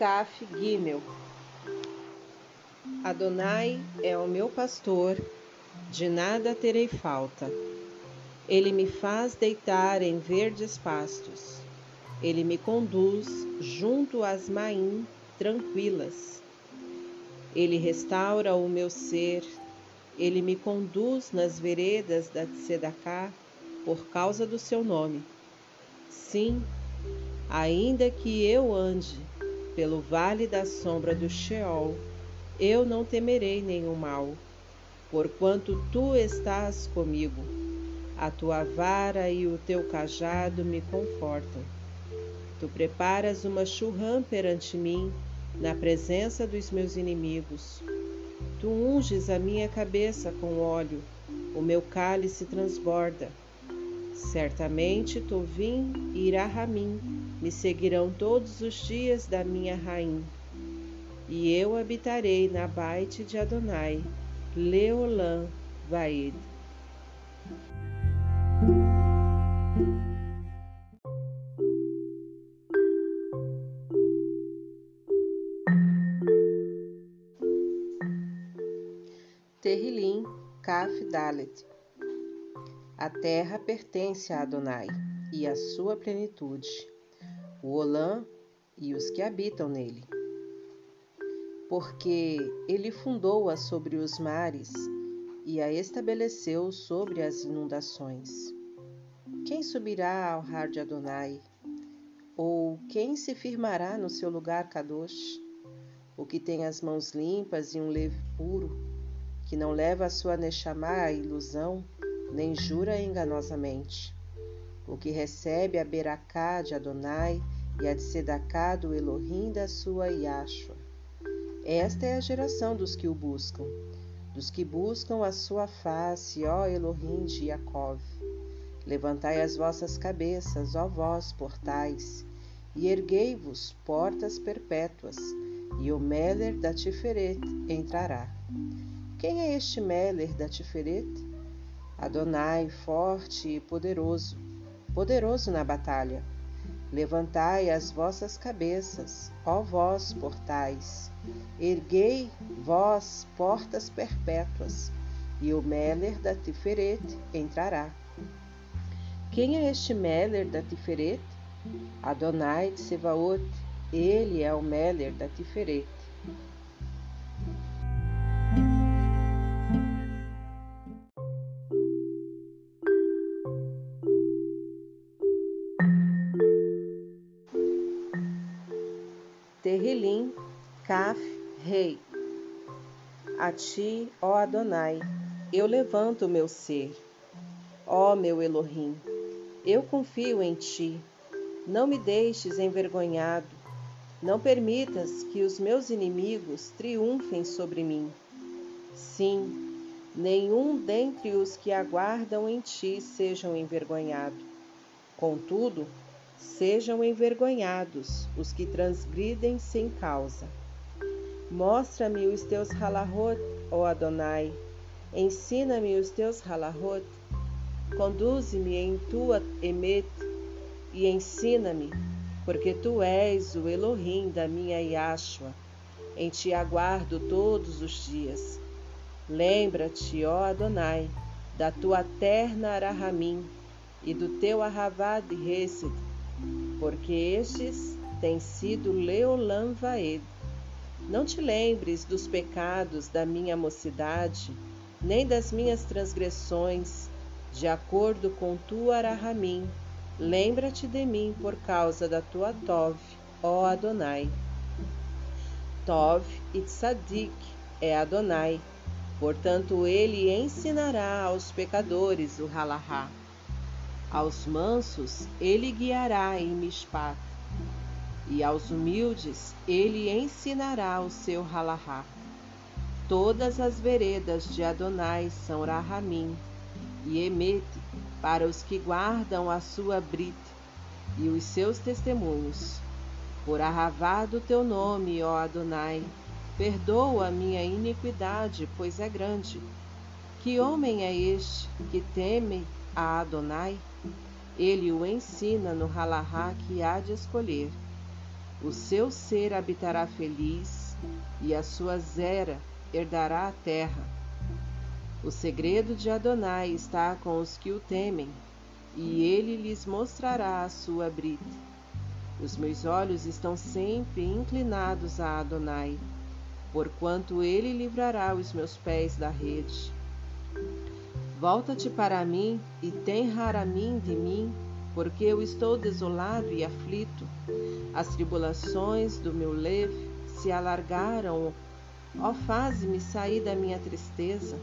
Kaf Gimel. Adonai é o meu pastor, de nada terei falta. Ele me faz deitar em verdes pastos. Ele me conduz junto às maim tranquilas. Ele restaura o meu ser. Ele me conduz nas veredas da Tzedakah por causa do seu nome. Sim, ainda que eu ande pelo vale da sombra do Sheol, eu não temerei nenhum mal, porquanto tu estás comigo. A tua vara e o teu cajado me confortam. Tu preparas uma churrã perante mim, na presença dos meus inimigos. Tu unges a minha cabeça com óleo, o meu cálice transborda. Certamente Tovim e Irahamim me seguirão todos os dias da minha rainha, e eu habitarei na baite de Adonai, Leolã Vaed. Terrilim Kaf Dalet A terra pertence a Adonai e a sua plenitude, o Olã e os que habitam nele. Porque ele fundou-a sobre os mares e a estabeleceu sobre as inundações. Quem subirá ao ar de Adonai? Ou quem se firmará no seu lugar Kadosh? O que tem as mãos limpas e um leve puro, que não leva a sua Neshama à ilusão, nem jura enganosamente. O que recebe a Beracá de Adonai e a de Sedacá do Elohim da sua Yashua. Esta é a geração dos que o buscam, dos que buscam a sua face, ó Elohim de Yaakov. Levantai as vossas cabeças, ó vós portais, e erguei-vos portas perpétuas, e o Meller da Tiferet entrará. Quem é este Meller da Tiferet? Adonai, forte e poderoso, poderoso na batalha. Levantai as vossas cabeças, ó vós portais, erguei vós portas perpétuas, e o Meller da Tiferet entrará. Quem é este Meller da Tiferet? Adonai de Sevaot, ele é o Meller da Tiferet. Terrilim, Caf, Rei. A ti, ó Adonai, eu levanto o meu ser. Ó meu Elohim, eu confio em ti. Não me deixes envergonhado. Não permitas que os meus inimigos triunfem sobre mim. Sim, nenhum dentre os que aguardam em ti sejam envergonhado. Contudo, Sejam envergonhados os que transgridem sem causa. Mostra-me os teus halahot, ó Adonai. Ensina-me os teus halahot. Conduze-me em tua emet e ensina-me, porque tu és o Elohim da minha Yashua. Em ti aguardo todos os dias. Lembra-te, ó Adonai, da tua terna Arahamim e do teu Ahavad Hesed, porque estes têm sido Leolam Vaed. Não te lembres dos pecados da minha mocidade, nem das minhas transgressões, de acordo com tua Arahamim. Lembra-te de mim por causa da tua Tov, ó Adonai. Tov e Tzadik é Adonai, portanto ele ensinará aos pecadores o Halahá. Aos mansos ele guiará em Mishpat, e aos humildes ele ensinará o seu halahá. Todas as veredas de Adonai são Rahamim e Emete para os que guardam a sua brita e os seus testemunhos. Por arravá do teu nome, ó Adonai, perdoa a minha iniquidade, pois é grande. Que homem é este que teme a Adonai? Ele o ensina no halahá que há de escolher. O seu ser habitará feliz e a sua zera herdará a terra. O segredo de Adonai está com os que o temem, e ele lhes mostrará a sua brita. Os meus olhos estão sempre inclinados a Adonai, porquanto ele livrará os meus pés da rede. Volta-te para mim e tem rara mim de mim, porque eu estou desolado e aflito. As tribulações do meu leve se alargaram. Ó, faze-me sair da minha tristeza.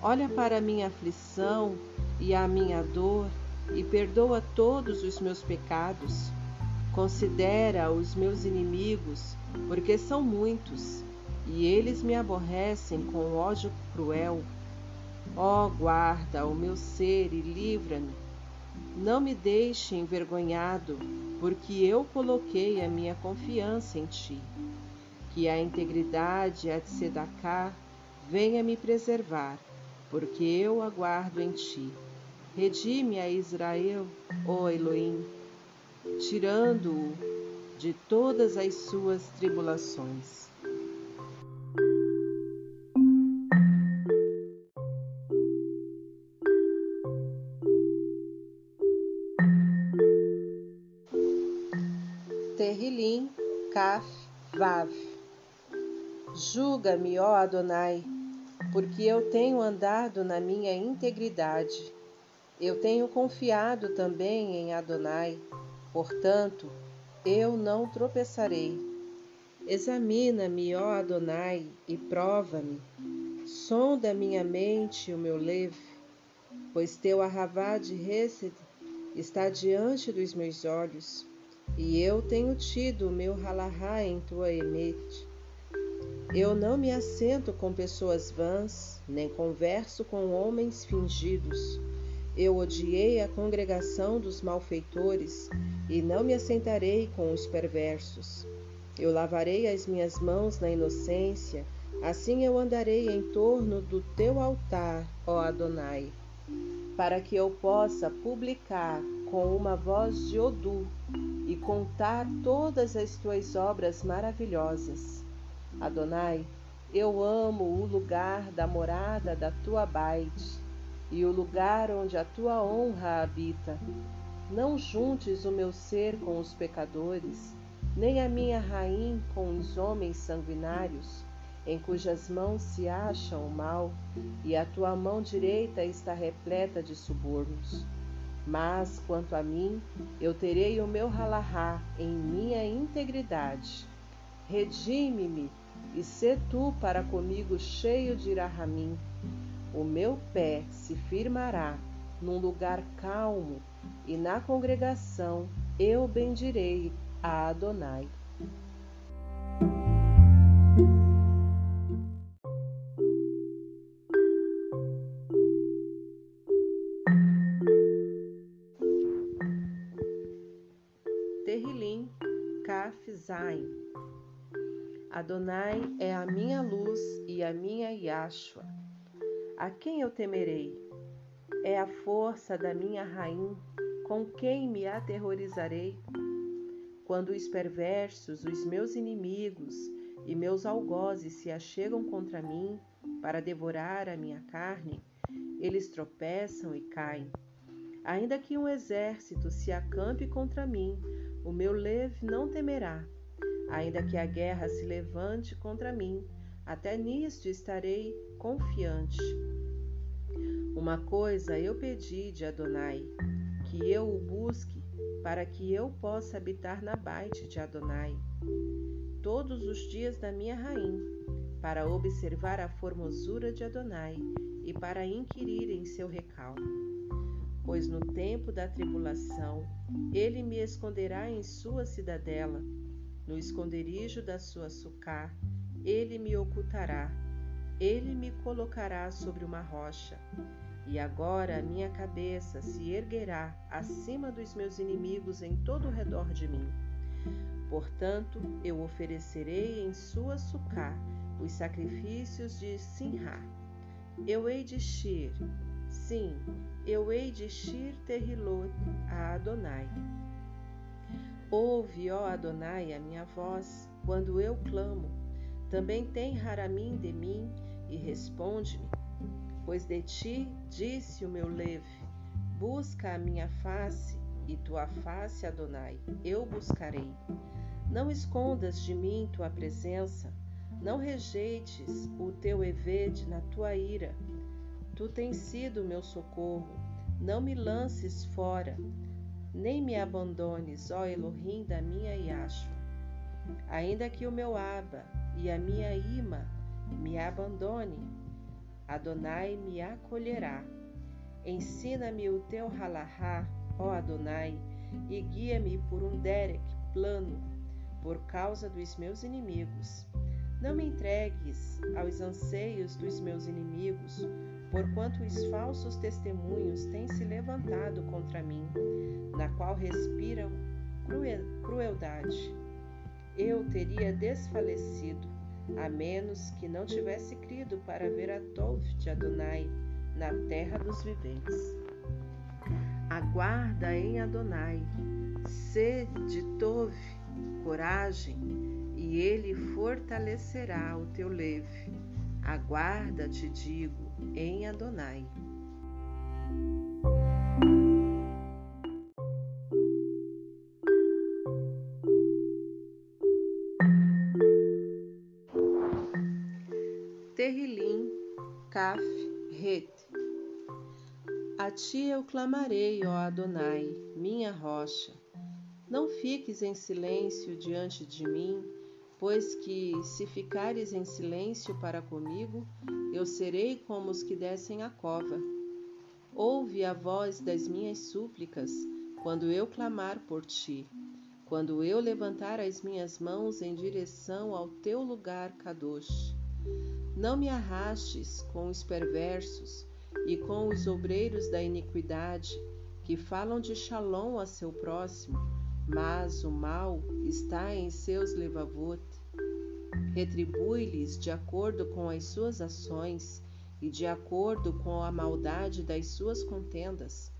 Olha para a minha aflição e a minha dor e perdoa todos os meus pecados. Considera os meus inimigos, porque são muitos, e eles me aborrecem com ódio cruel. Ó, oh, guarda o meu ser e livra-me. Não me deixe envergonhado, porque eu coloquei a minha confiança em ti. Que a integridade e a venha me preservar, porque eu aguardo em ti. Redime a Israel, ó Elohim, tirando-o de todas as suas tribulações. Julga-me, ó Adonai, porque eu tenho andado na minha integridade. Eu tenho confiado também em Adonai, portanto, eu não tropeçarei. Examina-me, ó Adonai, e prova-me. Sonda minha mente e o meu leve, pois teu arravá de Hesed está diante dos meus olhos e eu tenho tido o meu halahá em tua emete. Eu não me assento com pessoas vãs, nem converso com homens fingidos. Eu odiei a congregação dos malfeitores e não me assentarei com os perversos. Eu lavarei as minhas mãos na inocência, assim eu andarei em torno do teu altar, ó Adonai, para que eu possa publicar com uma voz de Odu e contar todas as tuas obras maravilhosas. Adonai, eu amo o lugar da morada da tua baite e o lugar onde a tua honra habita. Não juntes o meu ser com os pecadores, nem a minha rainha com os homens sanguinários, em cujas mãos se acha o mal, e a tua mão direita está repleta de subornos. Mas quanto a mim, eu terei o meu halahá em minha integridade. Redime-me e sê tu para comigo cheio de irahamim. O meu pé se firmará num lugar calmo e na congregação eu bendirei a Adonai. Terrilim, Kaf Zain. Adonai é a minha luz e a minha Yashua. A quem eu temerei? É a força da minha rainha, com quem me aterrorizarei? Quando os perversos, os meus inimigos e meus algozes se achegam contra mim para devorar a minha carne, eles tropeçam e caem. Ainda que um exército se acampe contra mim, o meu leve não temerá, ainda que a guerra se levante contra mim, até nisto estarei confiante. Uma coisa eu pedi de Adonai, que eu o busque, para que eu possa habitar na baite de Adonai, todos os dias da minha rainha, para observar a formosura de Adonai e para inquirir em seu recalque pois no tempo da tribulação ele me esconderá em sua cidadela, no esconderijo da sua sucá, ele me ocultará, ele me colocará sobre uma rocha. E agora a minha cabeça se erguerá acima dos meus inimigos em todo o redor de mim. Portanto, eu oferecerei em sua sucá os sacrifícios de Sinhá. Eu hei de Shir, sim, eu hei de Shir Terrilot a Adonai. Ouve, ó Adonai, a minha voz, quando eu clamo. Também tem mim de mim e responde-me. Pois de ti disse o meu leve: Busca a minha face, e tua face, Adonai, eu buscarei. Não escondas de mim tua presença, não rejeites o teu evede na tua ira. Tu tens sido meu socorro, não me lances fora, nem me abandones, ó Elohim da minha Yashua. Ainda que o meu Aba e a minha Ima me abandone, Adonai me acolherá. Ensina-me o teu halahá, ó Adonai, e guia-me por um derek plano, por causa dos meus inimigos. Não me entregues aos anseios dos meus inimigos, porquanto os falsos testemunhos têm se levantado contra mim, na qual respiram crueldade. Eu teria desfalecido, a menos que não tivesse crido para ver a Tov de Adonai na terra dos viventes. Aguarda em Adonai, sede Tov, coragem, e ele fortalecerá o teu leve. Aguarda, te digo, em Adonai. Clamarei, ó Adonai, minha rocha. Não fiques em silêncio diante de mim Pois que, se ficares em silêncio para comigo, eu serei como os que descem a cova. Ouve a voz das minhas súplicas, quando eu clamar por ti, quando eu levantar as minhas mãos em direção ao teu lugar, Kadosh. Não me arrastes com os perversos e com os obreiros da iniquidade, que falam de Shalom a seu próximo, mas o mal está em seus levavot. Retribui-lhes de acordo com as suas ações e de acordo com a maldade das suas contendas.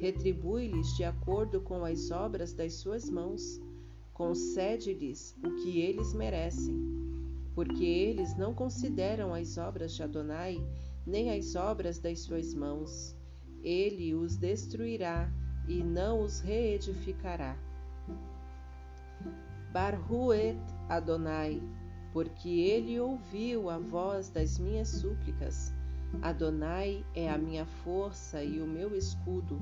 Retribui-lhes de acordo com as obras das suas mãos. Concede-lhes o que eles merecem, porque eles não consideram as obras de Adonai, nem as obras das suas mãos. Ele os destruirá e não os reedificará. Barhuet Adonai, porque ele ouviu a voz das minhas súplicas. Adonai é a minha força e o meu escudo.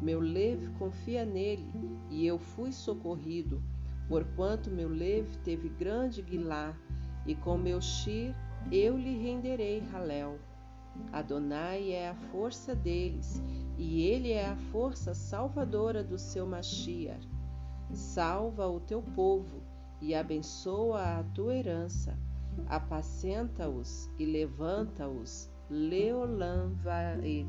Meu leve confia nele, e eu fui socorrido, porquanto meu leve teve grande guilá, e com meu shir eu lhe renderei Halel. Adonai é a força deles, e ele é a força salvadora do seu Mashiach. Salva o teu povo e abençoa a tua herança. Apacenta-os e levanta-os. Leolam vaed.